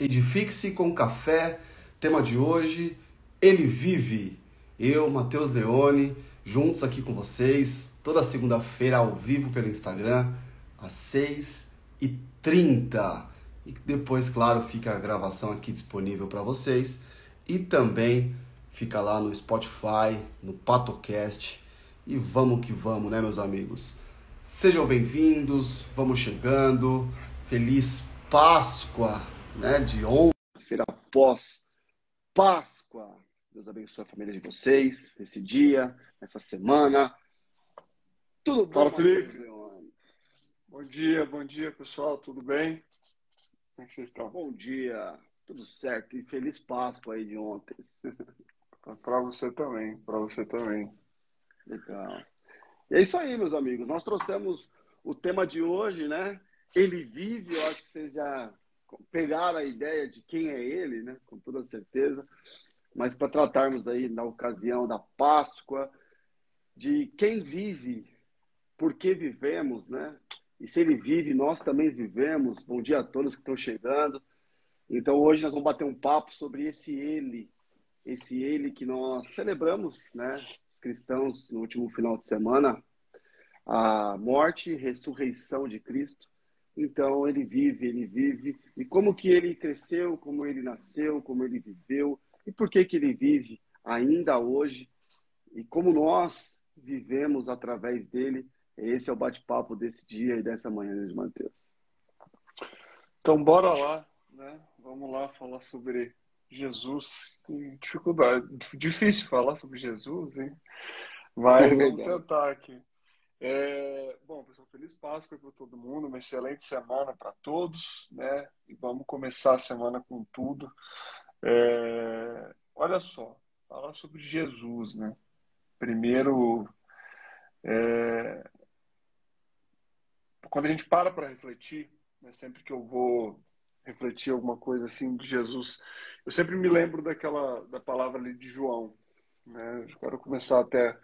Edifique-se com café. Tema de hoje: Ele vive. Eu, Matheus Leone, juntos aqui com vocês, toda segunda-feira ao vivo pelo Instagram, às 6h30. E depois, claro, fica a gravação aqui disponível para vocês. E também fica lá no Spotify, no Patocast. E vamos que vamos, né, meus amigos? Sejam bem-vindos, vamos chegando. Feliz Páscoa! Né, de ontem, feira pós Páscoa. Deus abençoe a família de vocês, esse dia, essa semana. Tudo bom, Fala, Felipe? Bom dia, bom dia, pessoal, tudo bem? Como é que vocês estão? Bom dia, tudo certo e feliz Páscoa aí de ontem. Para você também, para você também. Legal. E é isso aí, meus amigos. Nós trouxemos o tema de hoje, né? Ele vive, eu acho que vocês já pegaram a ideia de quem é ele, né? Com toda certeza. Mas para tratarmos aí na ocasião da Páscoa, de quem vive, por que vivemos, né? E se ele vive, nós também vivemos. Bom dia a todos que estão chegando. Então hoje nós vamos bater um papo sobre esse ele, esse ele que nós celebramos, né? Os cristãos no último final de semana, a morte e ressurreição de Cristo. Então ele vive, ele vive. E como que ele cresceu, como ele nasceu, como ele viveu e por que que ele vive ainda hoje e como nós vivemos através dele. Esse é o bate-papo desse dia e dessa manhã de Mateus. Então bora lá, né? Vamos lá falar sobre Jesus. Que dificuldade, difícil falar sobre Jesus, hein? Mas é vamos tentar aqui. É, bom, pessoal, feliz Páscoa para todo mundo, uma excelente semana para todos, né? E vamos começar a semana com tudo. É, olha só, falar sobre Jesus, né? Primeiro, é, quando a gente para para refletir, né, sempre que eu vou refletir alguma coisa assim de Jesus, eu sempre me lembro daquela da palavra ali de João, né? Eu quero começar até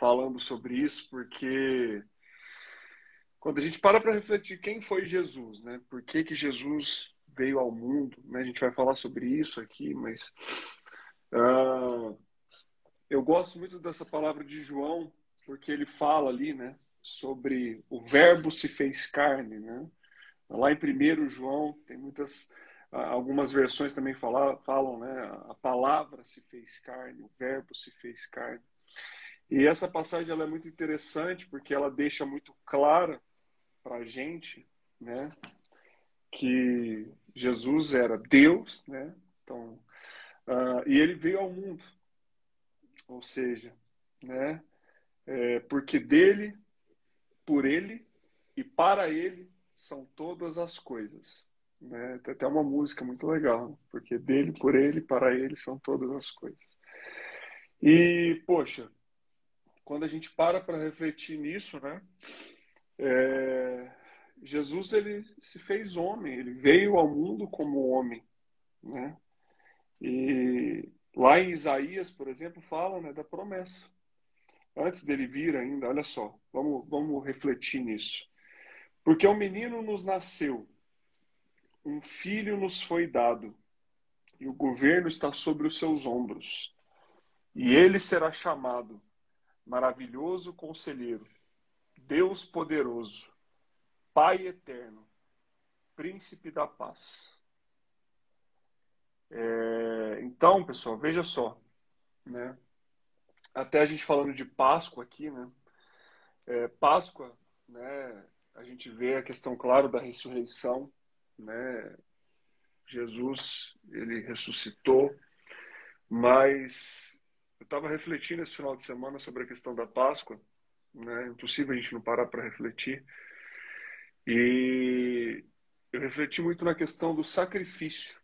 falando sobre isso, porque quando a gente para para refletir quem foi Jesus, né? Por que, que Jesus veio ao mundo, né? A gente vai falar sobre isso aqui, mas uh, eu gosto muito dessa palavra de João, porque ele fala ali, né? Sobre o verbo se fez carne, né? Lá em 1 João tem muitas algumas versões também falam, falam, né? A palavra se fez carne, o verbo se fez carne. E essa passagem ela é muito interessante porque ela deixa muito clara para a gente, né, que Jesus era Deus, né, então, uh, e ele veio ao mundo, ou seja, né, é, porque dele, por ele e para ele são todas as coisas. Né? Tem até uma música muito legal, porque dele, por ele, para ele são todas as coisas. E, poxa, quando a gente para para refletir nisso, né? É, Jesus ele se fez homem, ele veio ao mundo como homem, né? E lá em Isaías, por exemplo, fala né, da promessa. Antes dele vir ainda, olha só, vamos, vamos refletir nisso. Porque um menino nos nasceu, um filho nos foi dado, e o governo está sobre os seus ombros. E ele será chamado maravilhoso conselheiro, Deus poderoso, Pai eterno, príncipe da paz. É, então, pessoal, veja só, né? Até a gente falando de Páscoa aqui, né? É, Páscoa, né? A gente vê a questão, claro, da ressurreição, né? Jesus, ele ressuscitou, mas eu estava refletindo esse final de semana sobre a questão da Páscoa, né? É impossível a gente não parar para refletir. E eu refleti muito na questão do sacrifício,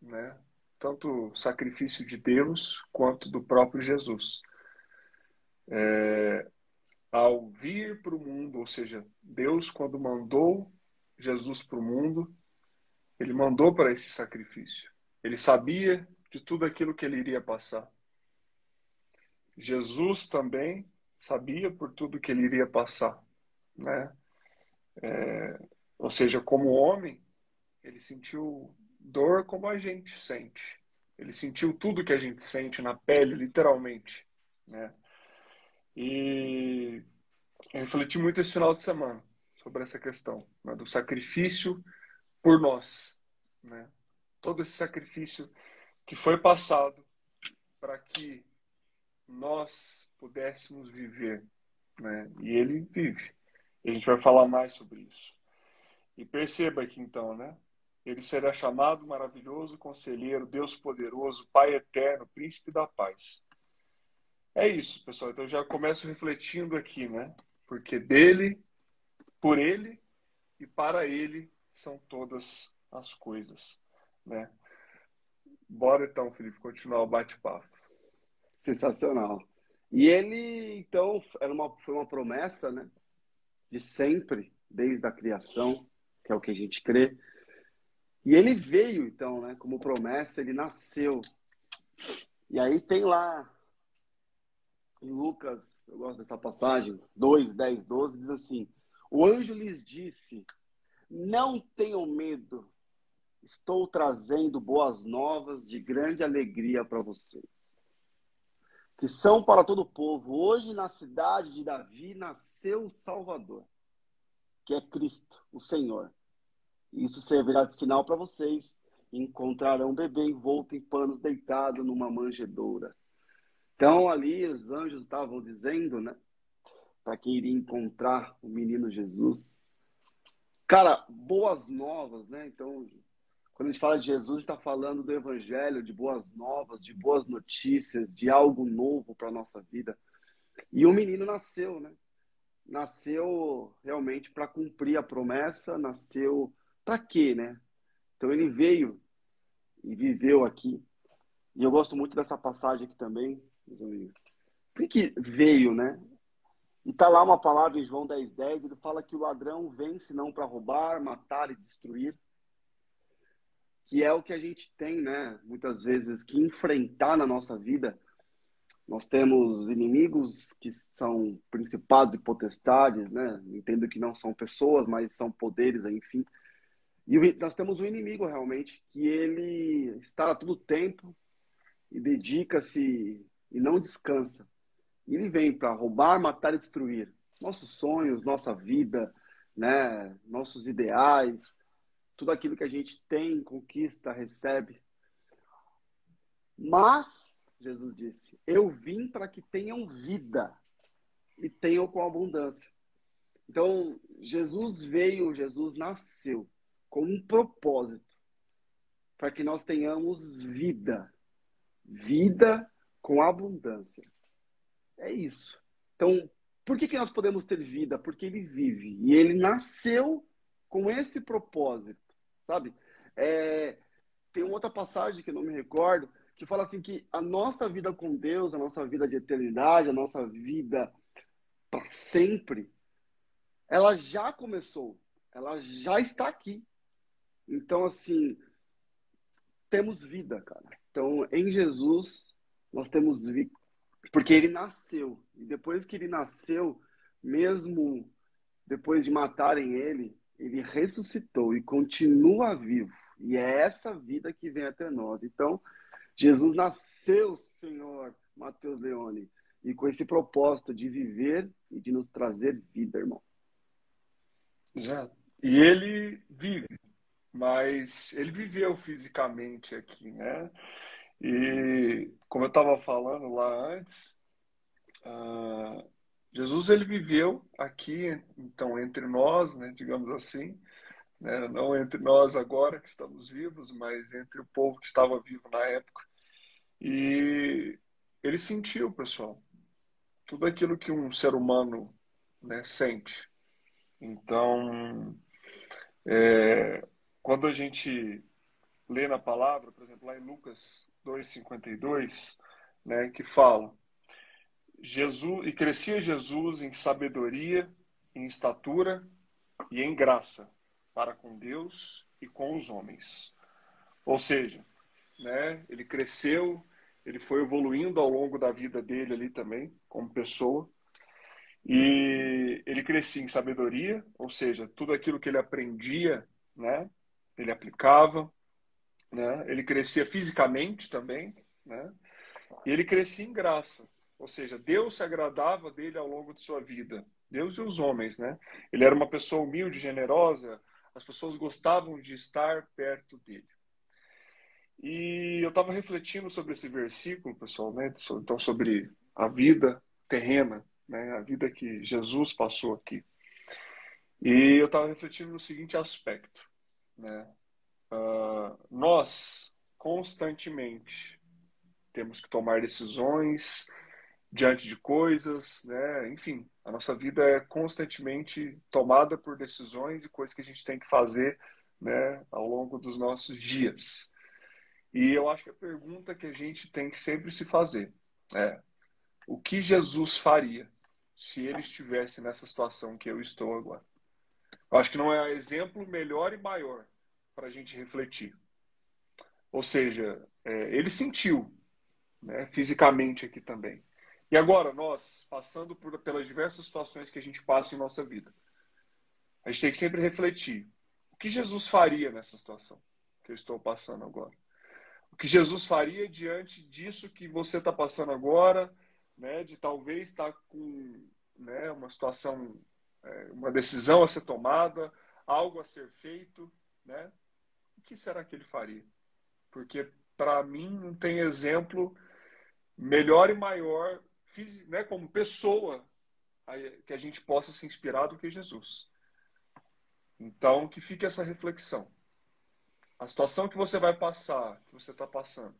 né? Tanto o sacrifício de Deus quanto do próprio Jesus. É, ao vir para o mundo, ou seja, Deus, quando mandou Jesus para o mundo, ele mandou para esse sacrifício. Ele sabia de tudo aquilo que ele iria passar. Jesus também sabia por tudo que ele iria passar, né? É, ou seja, como homem, ele sentiu dor como a gente sente. Ele sentiu tudo que a gente sente na pele, literalmente, né? E eu refleti muito esse final de semana sobre essa questão né, do sacrifício por nós, né? Todo esse sacrifício que foi passado para que nós pudéssemos viver, né? E ele vive. E a gente vai falar mais sobre isso. E perceba aqui então, né? Ele será chamado maravilhoso conselheiro, Deus poderoso, Pai eterno, príncipe da paz. É isso, pessoal. Então eu já começo refletindo aqui, né? Porque dele, por ele e para ele são todas as coisas, né? Bora então, Felipe, continuar o bate-papo. Sensacional. E ele, então, era uma, foi uma promessa, né? De sempre, desde a criação, que é o que a gente crê. E ele veio, então, né? Como promessa, ele nasceu. E aí tem lá, em Lucas, eu gosto dessa passagem, 2, 10, 12, diz assim: O anjo lhes disse: Não tenham medo, estou trazendo boas novas de grande alegria para vocês que são para todo o povo. Hoje, na cidade de Davi, nasceu o Salvador, que é Cristo, o Senhor. Isso servirá de sinal para vocês. Encontrarão um bebê envolto em panos deitado numa manjedoura. Então, ali, os anjos estavam dizendo, né? Para quem iria encontrar o menino Jesus. Cara, boas novas, né? Então, quando a gente fala de Jesus, está falando do Evangelho, de boas novas, de boas notícias, de algo novo para a nossa vida. E o menino nasceu, né? Nasceu realmente para cumprir a promessa, nasceu para quê, né? Então ele veio e viveu aqui. E eu gosto muito dessa passagem aqui também, meus amigos. Por que veio, né? E tá lá uma palavra em João 10,10, 10, ele fala que o ladrão vem senão para roubar, matar e destruir que é o que a gente tem, né, muitas vezes que enfrentar na nossa vida. Nós temos inimigos que são principados e potestades, né? Entendo que não são pessoas, mas são poderes, enfim. E nós temos um inimigo realmente que ele está a todo tempo e dedica-se e não descansa. E ele vem para roubar, matar e destruir nossos sonhos, nossa vida, né, nossos ideais, tudo aquilo que a gente tem, conquista, recebe. Mas, Jesus disse, eu vim para que tenham vida e tenham com abundância. Então, Jesus veio, Jesus nasceu com um propósito para que nós tenhamos vida. Vida com abundância. É isso. Então, por que, que nós podemos ter vida? Porque ele vive. E ele nasceu com esse propósito sabe? É, tem uma outra passagem que eu não me recordo, que fala assim que a nossa vida com Deus, a nossa vida de eternidade, a nossa vida para sempre, ela já começou, ela já está aqui. Então, assim, temos vida, cara. Então, em Jesus, nós temos vida, porque ele nasceu. E depois que ele nasceu, mesmo depois de matarem ele, ele ressuscitou e continua vivo. E é essa vida que vem até nós. Então, Jesus nasceu, Senhor Mateus Leone, e com esse propósito de viver e de nos trazer vida, irmão. Já. E ele vive, mas ele viveu fisicamente aqui, né? E como eu estava falando lá antes, uh, Jesus ele viveu aqui, então, entre nós, né, digamos assim, né, não entre nós agora que estamos vivos, mas entre o povo que estava vivo na época. E ele sentiu, pessoal, tudo aquilo que um ser humano né, sente. Então, é, quando a gente lê na palavra, por exemplo, lá em Lucas 2,52, né, que fala Jesus e crescia Jesus em sabedoria, em estatura e em graça para com Deus e com os homens. Ou seja, né, ele cresceu, ele foi evoluindo ao longo da vida dele ali também, como pessoa. E ele crescia em sabedoria, ou seja, tudo aquilo que ele aprendia, né, ele aplicava. né? ele crescia fisicamente também, né? e ele crescia em graça. Ou seja, Deus se agradava dele ao longo de sua vida. Deus e os homens, né? Ele era uma pessoa humilde, generosa, as pessoas gostavam de estar perto dele. E eu estava refletindo sobre esse versículo, pessoal, né? Então, sobre a vida terrena, né? A vida que Jesus passou aqui. E eu estava refletindo no seguinte aspecto, né? Uh, nós constantemente temos que tomar decisões diante de coisas, né? Enfim, a nossa vida é constantemente tomada por decisões e coisas que a gente tem que fazer, né? Ao longo dos nossos dias. E eu acho que a pergunta que a gente tem que sempre se fazer é: o que Jesus faria se ele estivesse nessa situação que eu estou agora? Eu acho que não é exemplo melhor e maior para a gente refletir. Ou seja, é, ele sentiu, né, fisicamente aqui também. E agora, nós, passando por, pelas diversas situações que a gente passa em nossa vida, a gente tem que sempre refletir: o que Jesus faria nessa situação que eu estou passando agora? o que Jesus faria diante disso que você está passando agora, né, de talvez estar tá com né, uma situação, é, uma decisão a ser tomada, algo a ser feito, né? O que será que ele faria? Porque para mim não tem exemplo melhor e maior, né, como pessoa, que a gente possa se inspirar do que Jesus. Então, que fique essa reflexão a situação que você vai passar, que você está passando,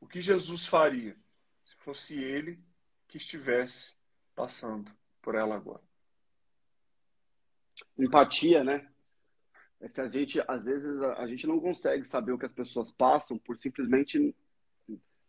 o que Jesus faria se fosse ele que estivesse passando por ela agora? Empatia, né? É se a gente, às vezes, a gente não consegue saber o que as pessoas passam por simplesmente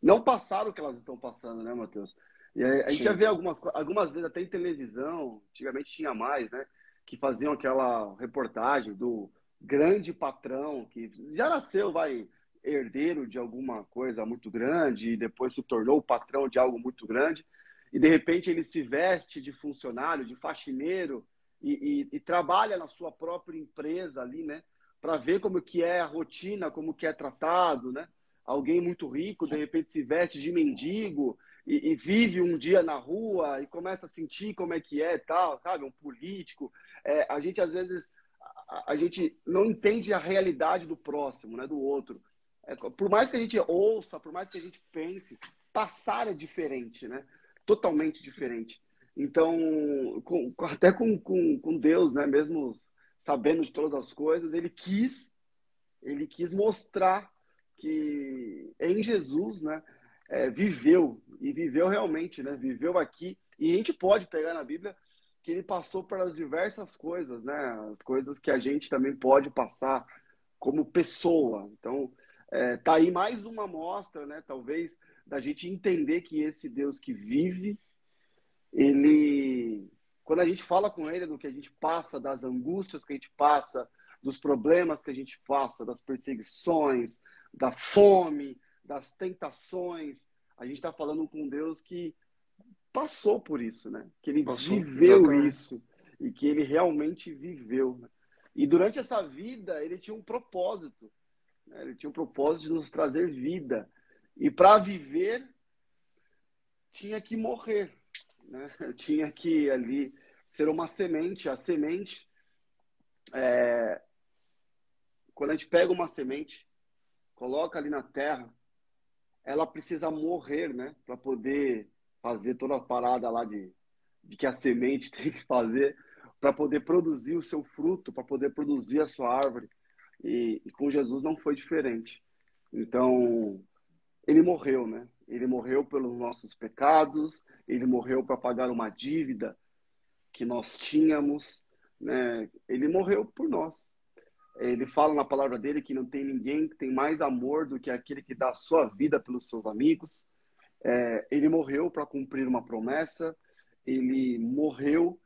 não passar o que elas estão passando, né, Matheus? E a, a gente já vê algumas, algumas vezes até em televisão, antigamente tinha mais, né? Que faziam aquela reportagem do grande patrão que já nasceu, vai, herdeiro de alguma coisa muito grande e depois se tornou patrão de algo muito grande e de repente ele se veste de funcionário, de faxineiro e, e, e trabalha na sua própria empresa ali, né? Para ver como que é a rotina, como que é tratado, né? Alguém muito rico de repente se veste de mendigo e, e, vive um dia na rua e começa a sentir como é que é tal, sabe? Um político. É, a gente às vezes a, gente não entende a realidade do próximo, né, do outro. É, por mais que a gente ouça, por mais que a gente pense, passar é diferente, né? Totalmente diferente. Então, com, até com, com, com Deus, né? Mesmo sabendo de todas as coisas, ele quis, ele quis mostrar que em Jesus, né? É, viveu e viveu realmente, né? Viveu aqui e a gente pode pegar na Bíblia que ele passou pelas diversas coisas, né? As coisas que a gente também pode passar como pessoa. Então, é, tá aí mais uma mostra, né? Talvez da gente entender que esse Deus que vive, ele, quando a gente fala com ele do que a gente passa, das angústias que a gente passa, dos problemas que a gente passa, das perseguições, da fome, das tentações, a gente está falando com Deus que passou por isso, né? Que ele passou, viveu exatamente. isso e que ele realmente viveu. Né? E durante essa vida ele tinha um propósito. Né? Ele tinha um propósito de nos trazer vida. E para viver tinha que morrer, né? Tinha que ali ser uma semente. A semente, é... quando a gente pega uma semente, coloca ali na terra, ela precisa morrer, né? Para poder fazer toda a parada lá de, de que a semente tem que fazer para poder produzir o seu fruto, para poder produzir a sua árvore. E, e, com Jesus não foi diferente. Então, ele morreu, né? Ele morreu pelos nossos pecados, ele morreu para pagar uma dívida que nós tínhamos, né? Ele morreu por nós. Ele fala na palavra dele que não tem ninguém que tem mais amor do que aquele que dá a sua vida pelos seus amigos. É, ele morreu para cumprir uma promessa, ele morreu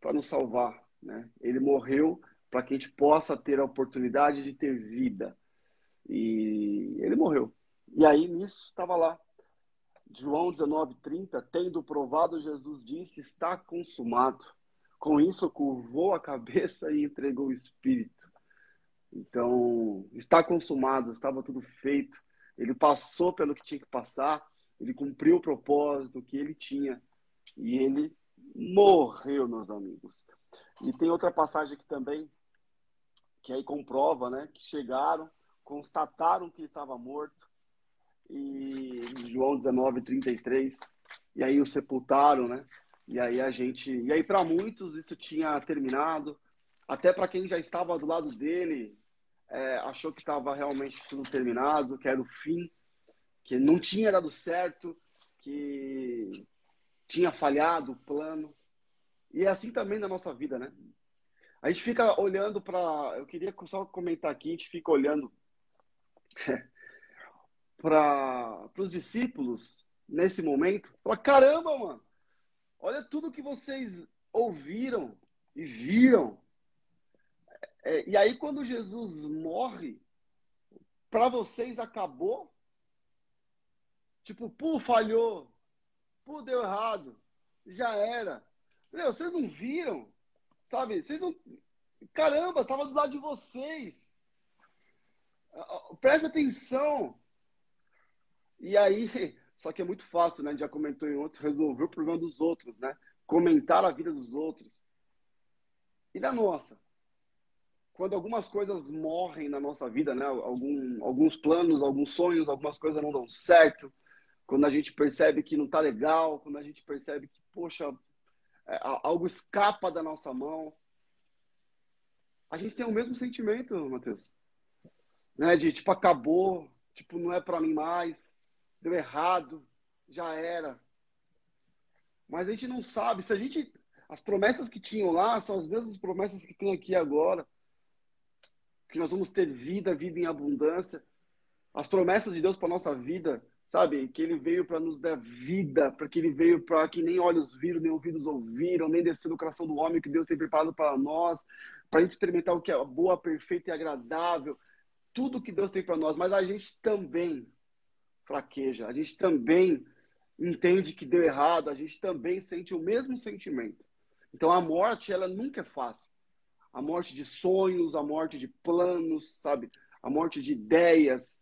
para nos salvar, né? Ele morreu para que a gente possa ter a oportunidade de ter vida. E ele morreu. E aí nisso estava lá. João 19:30, tendo provado, Jesus disse: "Está consumado". Com isso curvou a cabeça e entregou o espírito. Então, está consumado, estava tudo feito. Ele passou pelo que tinha que passar, ele cumpriu o propósito que ele tinha. E ele morreu, meus amigos. E tem outra passagem aqui também, que aí comprova, né, que chegaram, constataram que estava morto, e João 19, 33, e aí o sepultaram, né, e aí a gente, e aí para muitos isso tinha terminado, até para quem já estava do lado dele, é, achou que estava realmente tudo terminado, que era o fim, que não tinha dado certo, que tinha falhado o plano. E é assim também na nossa vida, né? A gente fica olhando para. Eu queria só comentar aqui: a gente fica olhando para os discípulos nesse momento. Fala: caramba, mano, olha tudo que vocês ouviram e viram. É, e aí, quando Jesus morre, para vocês acabou? Tipo, pô, falhou. Pô, deu errado. Já era. Meu, vocês não viram? Sabe? Vocês não. Caramba, tava do lado de vocês. Presta atenção. E aí, só que é muito fácil, né? A gente já comentou em outros, resolver o problema dos outros, né? Comentar a vida dos outros. E da nossa? Quando algumas coisas morrem na nossa vida, né? Algum, alguns planos, alguns sonhos, algumas coisas não dão certo. Quando a gente percebe que não tá legal, quando a gente percebe que, poxa, é, algo escapa da nossa mão. A gente tem o mesmo sentimento, Matheus. Né? De tipo, acabou, tipo, não é para mim mais, deu errado, já era. Mas a gente não sabe. Se a gente. As promessas que tinham lá são as mesmas promessas que tem aqui agora. Que nós vamos ter vida, vida em abundância. As promessas de Deus para nossa vida sabe? Que ele veio para nos dar vida, para que ele veio para que nem olhos viram, nem ouvidos ouviram, nem desceu no coração do homem que Deus tem preparado para nós, para a gente experimentar o que é boa, perfeita e agradável, tudo que Deus tem para nós. Mas a gente também fraqueja, a gente também entende que deu errado, a gente também sente o mesmo sentimento. Então a morte, ela nunca é fácil. A morte de sonhos, a morte de planos, sabe? A morte de ideias.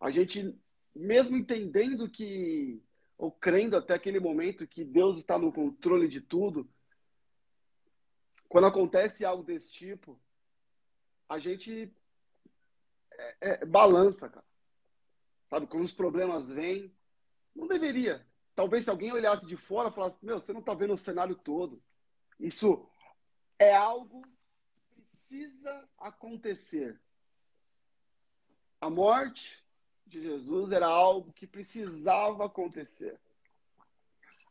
A gente mesmo entendendo que, ou crendo até aquele momento que Deus está no controle de tudo, quando acontece algo desse tipo, a gente é, é, balança, cara. Sabe, quando os problemas vêm, não deveria. Talvez se alguém olhasse de fora falasse, meu, você não está vendo o cenário todo. Isso é algo que precisa acontecer. A morte de Jesus era algo que precisava acontecer.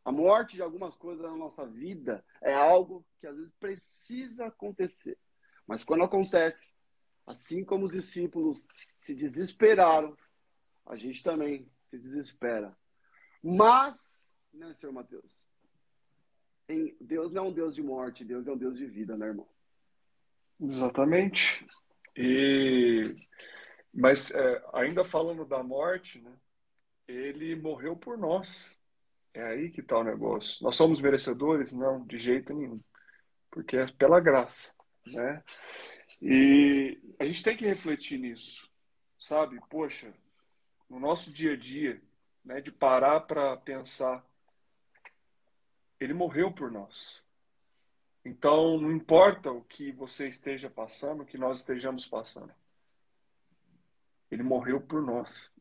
A morte de algumas coisas na nossa vida é algo que às vezes precisa acontecer. Mas quando acontece, assim como os discípulos se desesperaram, a gente também se desespera. Mas, né, senhor Mateus? Deus não é um Deus de morte, Deus é um Deus de vida, né, irmão? Exatamente. E mas é, ainda falando da morte, né? Ele morreu por nós. É aí que está o negócio. Nós somos merecedores? Não, de jeito nenhum. Porque é pela graça, né? E a gente tem que refletir nisso, sabe? Poxa, no nosso dia a dia, né, de parar para pensar, ele morreu por nós. Então, não importa o que você esteja passando, o que nós estejamos passando. Ele morreu por nós.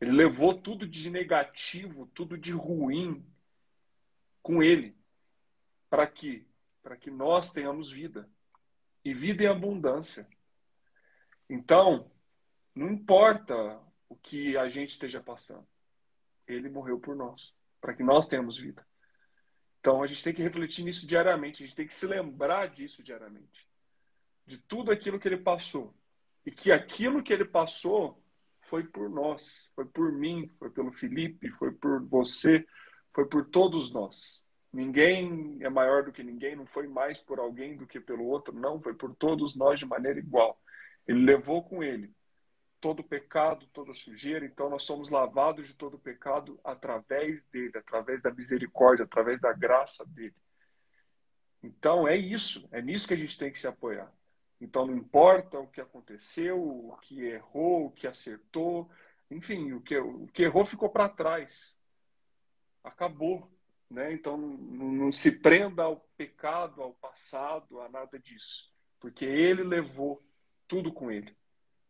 Ele levou tudo de negativo, tudo de ruim com ele. Para que? Para que nós tenhamos vida. E vida em abundância. Então, não importa o que a gente esteja passando. Ele morreu por nós, para que nós tenhamos vida. Então, a gente tem que refletir nisso diariamente, a gente tem que se lembrar disso diariamente. De tudo aquilo que ele passou. E que aquilo que ele passou foi por nós, foi por mim, foi pelo Felipe, foi por você, foi por todos nós. Ninguém é maior do que ninguém, não foi mais por alguém do que pelo outro, não, foi por todos nós de maneira igual. Ele levou com ele todo pecado, toda sujeira, então nós somos lavados de todo pecado através dele, através da misericórdia, através da graça dele. Então é isso, é nisso que a gente tem que se apoiar. Então não importa o que aconteceu, o que errou, o que acertou, enfim, o que, o que errou ficou para trás. Acabou. Né? Então não, não se prenda ao pecado, ao passado, a nada disso. Porque ele levou tudo com ele.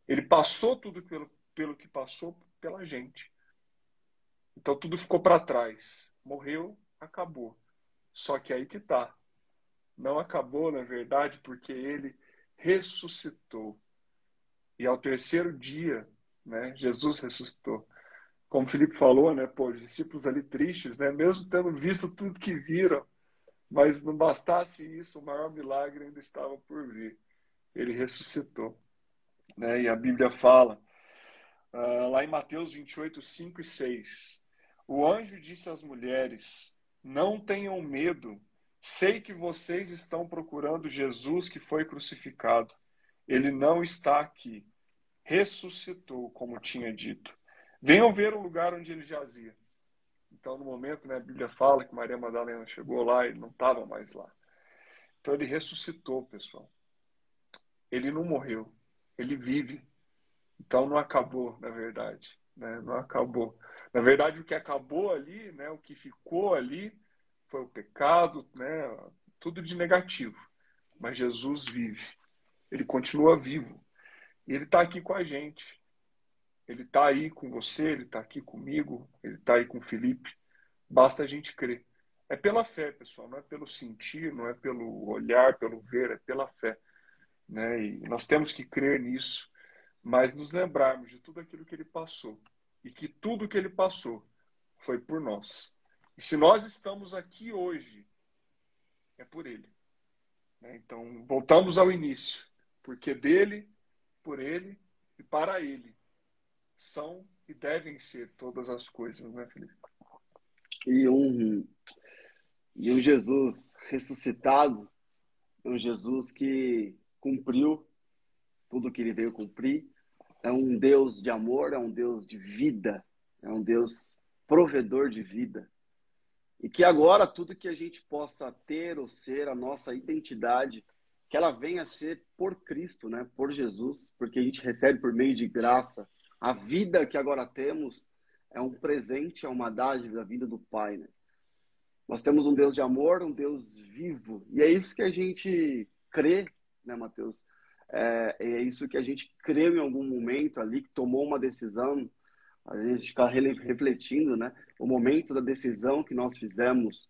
Ele passou tudo pelo, pelo que passou pela gente. Então tudo ficou para trás. Morreu, acabou. Só que aí que tá. Não acabou, na verdade, porque ele ressuscitou. E ao terceiro dia, né, Jesus ressuscitou. Como o Felipe falou, né, pô, os discípulos ali tristes, né, mesmo tendo visto tudo que viram, mas não bastasse isso, o maior milagre ainda estava por vir. Ele ressuscitou. Né, e a Bíblia fala, uh, lá em Mateus 28, 5 e 6, o anjo disse às mulheres: Não tenham medo, sei que vocês estão procurando Jesus que foi crucificado. Ele não está aqui. Ressuscitou, como tinha dito. Venham ver o lugar onde ele jazia. Então, no momento, né, a Bíblia fala que Maria Madalena chegou lá e não estava mais lá. Então, ele ressuscitou, pessoal. Ele não morreu. Ele vive. Então, não acabou, na verdade. Né? Não acabou. Na verdade, o que acabou ali, né, o que ficou ali, foi o pecado, né, tudo de negativo. Mas Jesus vive. Ele continua vivo. E ele está aqui com a gente. Ele está aí com você, ele está aqui comigo, ele está aí com o Felipe. Basta a gente crer. É pela fé, pessoal, não é pelo sentir, não é pelo olhar, pelo ver, é pela fé. Né? E nós temos que crer nisso, mas nos lembrarmos de tudo aquilo que ele passou e que tudo que ele passou foi por nós. E se nós estamos aqui hoje, é por ele. Né? Então, voltamos ao início. Porque dele, por ele e para ele são e devem ser todas as coisas, né, Felipe? E um, e um Jesus ressuscitado, um Jesus que cumpriu tudo que ele veio cumprir, é um Deus de amor, é um Deus de vida, é um Deus provedor de vida. E que agora tudo que a gente possa ter ou ser, a nossa identidade, que ela venha a ser por Cristo, né? por Jesus, porque a gente recebe por meio de graça. A vida que agora temos é um presente, é uma dádiva da vida do Pai. Né? Nós temos um Deus de amor, um Deus vivo. E é isso que a gente crê, né, Mateus? É, é isso que a gente creu em algum momento ali, que tomou uma decisão, a gente fica refletindo, né? O momento da decisão que nós fizemos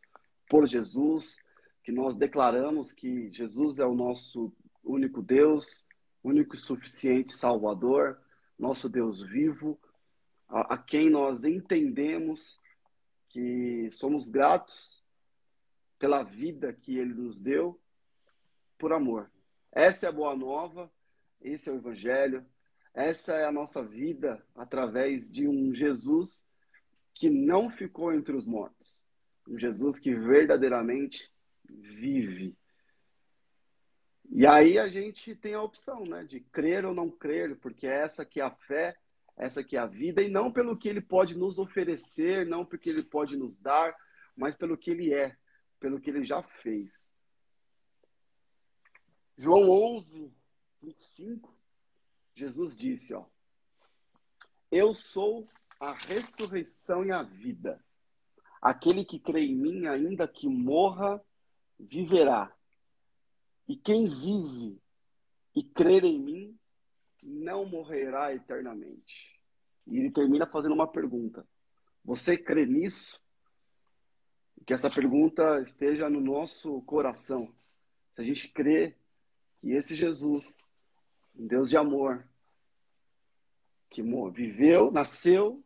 por Jesus, que nós declaramos que Jesus é o nosso único Deus, único e suficiente Salvador, nosso Deus vivo, a, a quem nós entendemos que somos gratos pela vida que Ele nos deu por amor. Essa é a boa nova, esse é o Evangelho, essa é a nossa vida através de um Jesus que não ficou entre os mortos, um Jesus que verdadeiramente vive. E aí a gente tem a opção, né, de crer ou não crer, porque essa que é a fé, essa que é a vida, e não pelo que ele pode nos oferecer, não porque ele pode nos dar, mas pelo que ele é, pelo que ele já fez. João 11, 25, Jesus disse, ó, Eu sou a ressurreição e a vida. Aquele que crê em mim, ainda que morra, viverá. E quem vive e crer em mim, não morrerá eternamente. E ele termina fazendo uma pergunta. Você crê nisso? Que essa pergunta esteja no nosso coração. Se a gente crê que esse Jesus, um Deus de amor, que viveu, nasceu,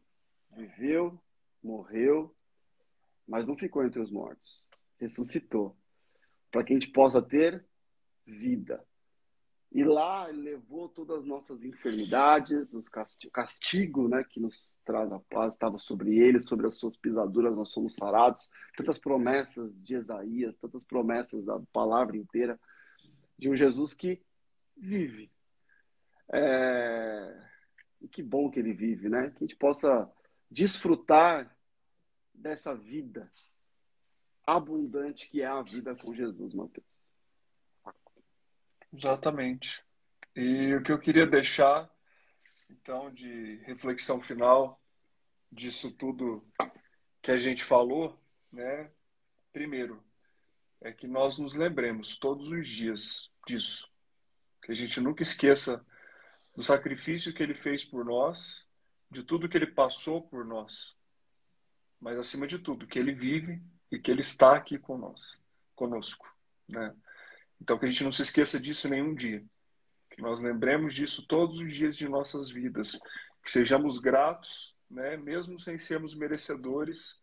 viveu, morreu, mas não ficou entre os mortos. Ressuscitou. Para que a gente possa ter vida. E lá ele levou todas as nossas enfermidades, os castigo, castigo né, que nos traz a paz, estava sobre ele, sobre as suas pisaduras nós somos sarados. Tantas promessas de Isaías, tantas promessas da palavra inteira de um Jesus que vive. É... E que bom que ele vive, né? Que a gente possa desfrutar dessa vida abundante que é a vida com Jesus, Mateus. Exatamente. E o que eu queria deixar, então, de reflexão final disso tudo que a gente falou, né? Primeiro, é que nós nos lembremos todos os dias disso. Que a gente nunca esqueça do sacrifício que ele fez por nós, de tudo que ele passou por nós. Mas acima de tudo, que ele vive e que ele está aqui com nós, conosco, né? Então que a gente não se esqueça disso nenhum dia. Que nós lembremos disso todos os dias de nossas vidas, que sejamos gratos, né, mesmo sem sermos merecedores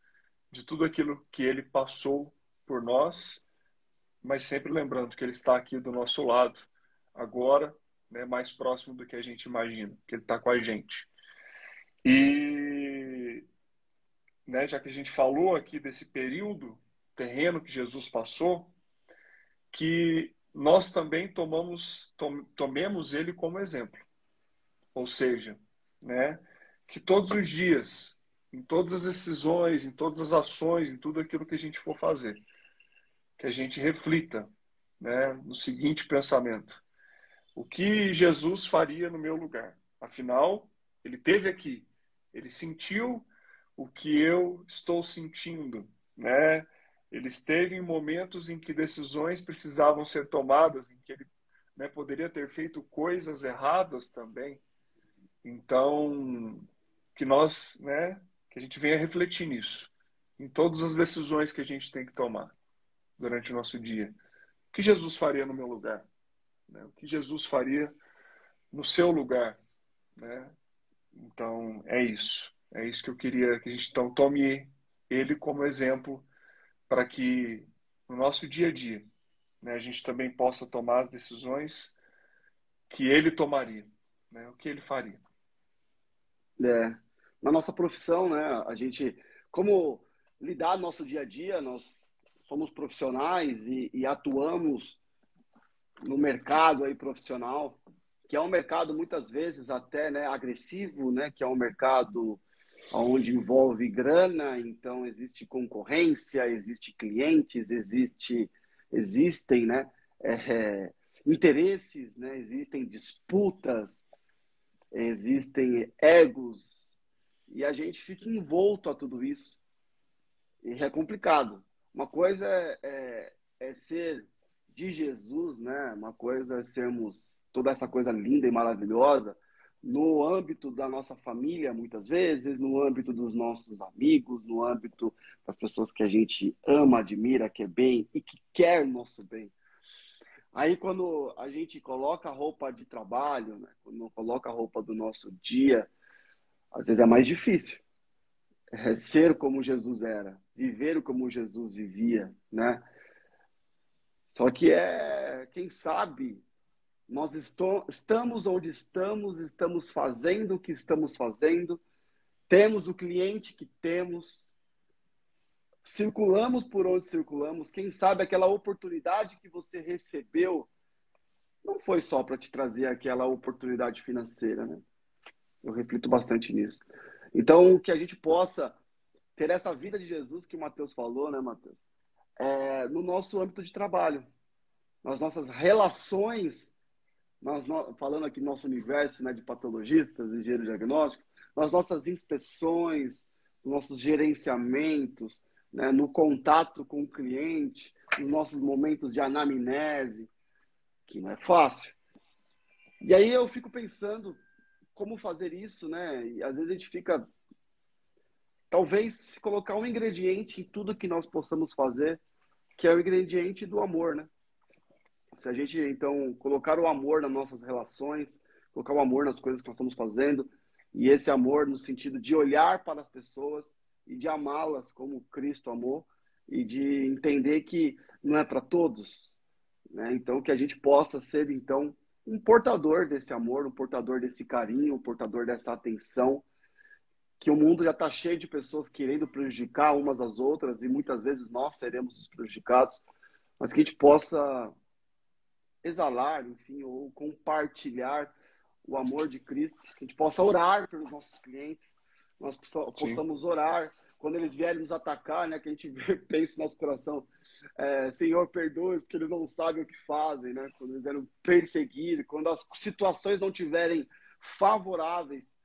de tudo aquilo que ele passou por nós mas sempre lembrando que Ele está aqui do nosso lado, agora, né, mais próximo do que a gente imagina, que Ele está com a gente. E né, já que a gente falou aqui desse período terreno que Jesus passou, que nós também tomamos, tom, tomemos ele como exemplo. Ou seja, né, que todos os dias, em todas as decisões, em todas as ações, em tudo aquilo que a gente for fazer, que a gente reflita né, no seguinte pensamento: o que Jesus faria no meu lugar? Afinal, ele teve aqui, ele sentiu o que eu estou sentindo, né? Ele esteve em momentos em que decisões precisavam ser tomadas, em que ele né, poderia ter feito coisas erradas também. Então, que nós, né, que a gente venha refletir nisso, em todas as decisões que a gente tem que tomar durante o nosso dia. O que Jesus faria no meu lugar? Né? O que Jesus faria no seu lugar? Né? Então, é isso. É isso que eu queria que a gente então tome ele como exemplo para que no nosso dia a dia né, a gente também possa tomar as decisões que ele tomaria, né, o que ele faria. É, na nossa profissão, né, a gente, como lidar no nosso dia a dia, nós somos profissionais e, e atuamos no mercado aí profissional, que é um mercado muitas vezes até né, agressivo, né, que é um mercado onde envolve grana, então existe concorrência, existe clientes, existe, existem né, é, interesses, né, existem disputas, existem egos, e a gente fica envolto a tudo isso. E é complicado. Uma coisa é, é, é, ser de Jesus, né? Uma coisa é sermos toda essa coisa linda e maravilhosa no âmbito da nossa família, muitas vezes, no âmbito dos nossos amigos, no âmbito das pessoas que a gente ama, admira, quer bem e que quer nosso bem. Aí, quando a gente coloca a roupa de trabalho, né? quando coloca a roupa do nosso dia, às vezes é mais difícil é ser como Jesus era, viver como Jesus vivia, né? Só que é, quem sabe, nós estou, estamos onde estamos, estamos fazendo o que estamos fazendo, temos o cliente que temos, circulamos por onde circulamos, quem sabe aquela oportunidade que você recebeu não foi só para te trazer aquela oportunidade financeira, né? Eu reflito bastante nisso. Então, que a gente possa ter essa vida de Jesus que o Mateus falou, né, Mateus? É, no nosso âmbito de trabalho, nas nossas relações, nós, falando aqui no nosso universo né, de patologistas, engenheiros diagnósticos, nas nossas inspeções, nos nossos gerenciamentos, né, no contato com o cliente, nos nossos momentos de anamnese, que não é fácil. E aí eu fico pensando como fazer isso, né? E às vezes a gente fica talvez colocar um ingrediente em tudo que nós possamos fazer, que é o ingrediente do amor, né? Se a gente então colocar o amor nas nossas relações, colocar o amor nas coisas que nós estamos fazendo, e esse amor no sentido de olhar para as pessoas e de amá-las como Cristo amou e de entender que não é para todos, né? Então que a gente possa ser então um portador desse amor, um portador desse carinho, um portador dessa atenção, que o mundo já está cheio de pessoas querendo prejudicar umas às outras e muitas vezes nós seremos os prejudicados, mas que a gente possa exalar, enfim, ou compartilhar o amor de Cristo, que a gente possa orar pelos nossos clientes, nós possamos Sim. orar quando eles vierem nos atacar, né, que a gente pense no nosso coração, é, Senhor, perdoe, porque eles não sabem o que fazem, né? Quando eles vierem perseguir, quando as situações não tiverem favoráveis,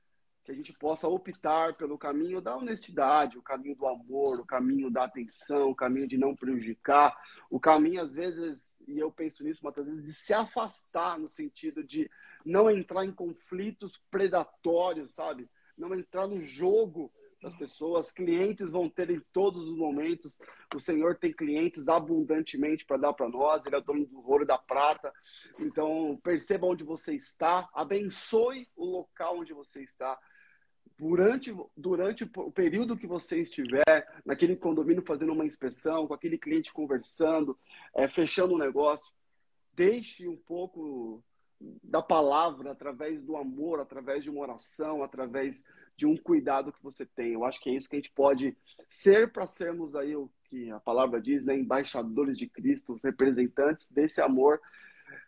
que a gente possa optar pelo caminho da honestidade, o caminho do amor, o caminho da atenção, o caminho de não prejudicar, o caminho, às vezes, e eu penso nisso muitas vezes, de se afastar no sentido de não entrar em conflitos predatórios, sabe? Não entrar no jogo das pessoas. Clientes vão ter em todos os momentos. O Senhor tem clientes abundantemente para dar para nós. Ele é dono do ouro da prata. Então, perceba onde você está. Abençoe o local onde você está. Durante, durante o período que você estiver naquele condomínio fazendo uma inspeção, com aquele cliente conversando, é, fechando um negócio, deixe um pouco da palavra, através do amor, através de uma oração, através de um cuidado que você tem. Eu acho que é isso que a gente pode ser para sermos aí o que a palavra diz, né? embaixadores de Cristo, representantes desse amor.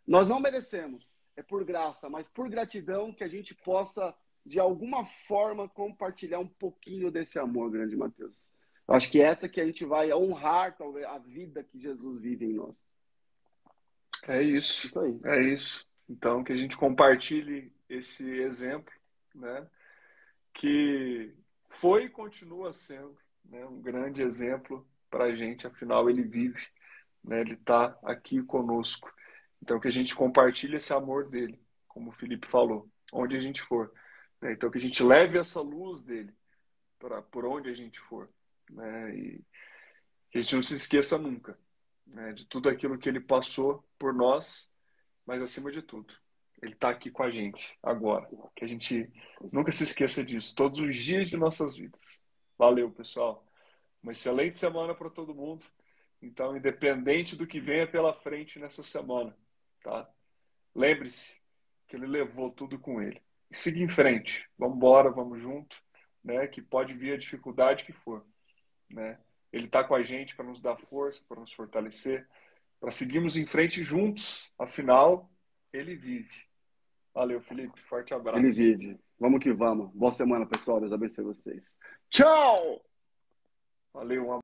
Nós não merecemos, é por graça, mas por gratidão que a gente possa, de alguma forma, compartilhar um pouquinho desse amor, grande Mateus. Eu acho que é essa que a gente vai honrar, talvez, a vida que Jesus vive em nós. É isso. isso aí. É isso. Então, que a gente compartilhe esse exemplo, né? Que foi e continua sendo né, um grande exemplo para a gente, afinal, ele vive, né? Ele está aqui conosco. Então, que a gente compartilhe esse amor dele, como o Felipe falou, onde a gente for. Né? Então, que a gente leve essa luz dele para por onde a gente for. Né? E que a gente não se esqueça nunca né? de tudo aquilo que ele passou por nós mas acima de tudo, ele está aqui com a gente agora. Que a gente nunca se esqueça disso, todos os dias de nossas vidas. Valeu, pessoal. Uma excelente semana para todo mundo. Então, independente do que venha pela frente nessa semana, tá? Lembre-se que ele levou tudo com ele. E siga em frente. Vamos embora, vamos junto, né? Que pode vir a dificuldade que for, né? Ele está com a gente para nos dar força, para nos fortalecer para seguirmos em frente juntos. Afinal, ele vive. Valeu, Felipe. Forte abraço. Ele vive. Vamos que vamos. Boa semana, pessoal. Deus abençoe vocês. Tchau! Valeu, um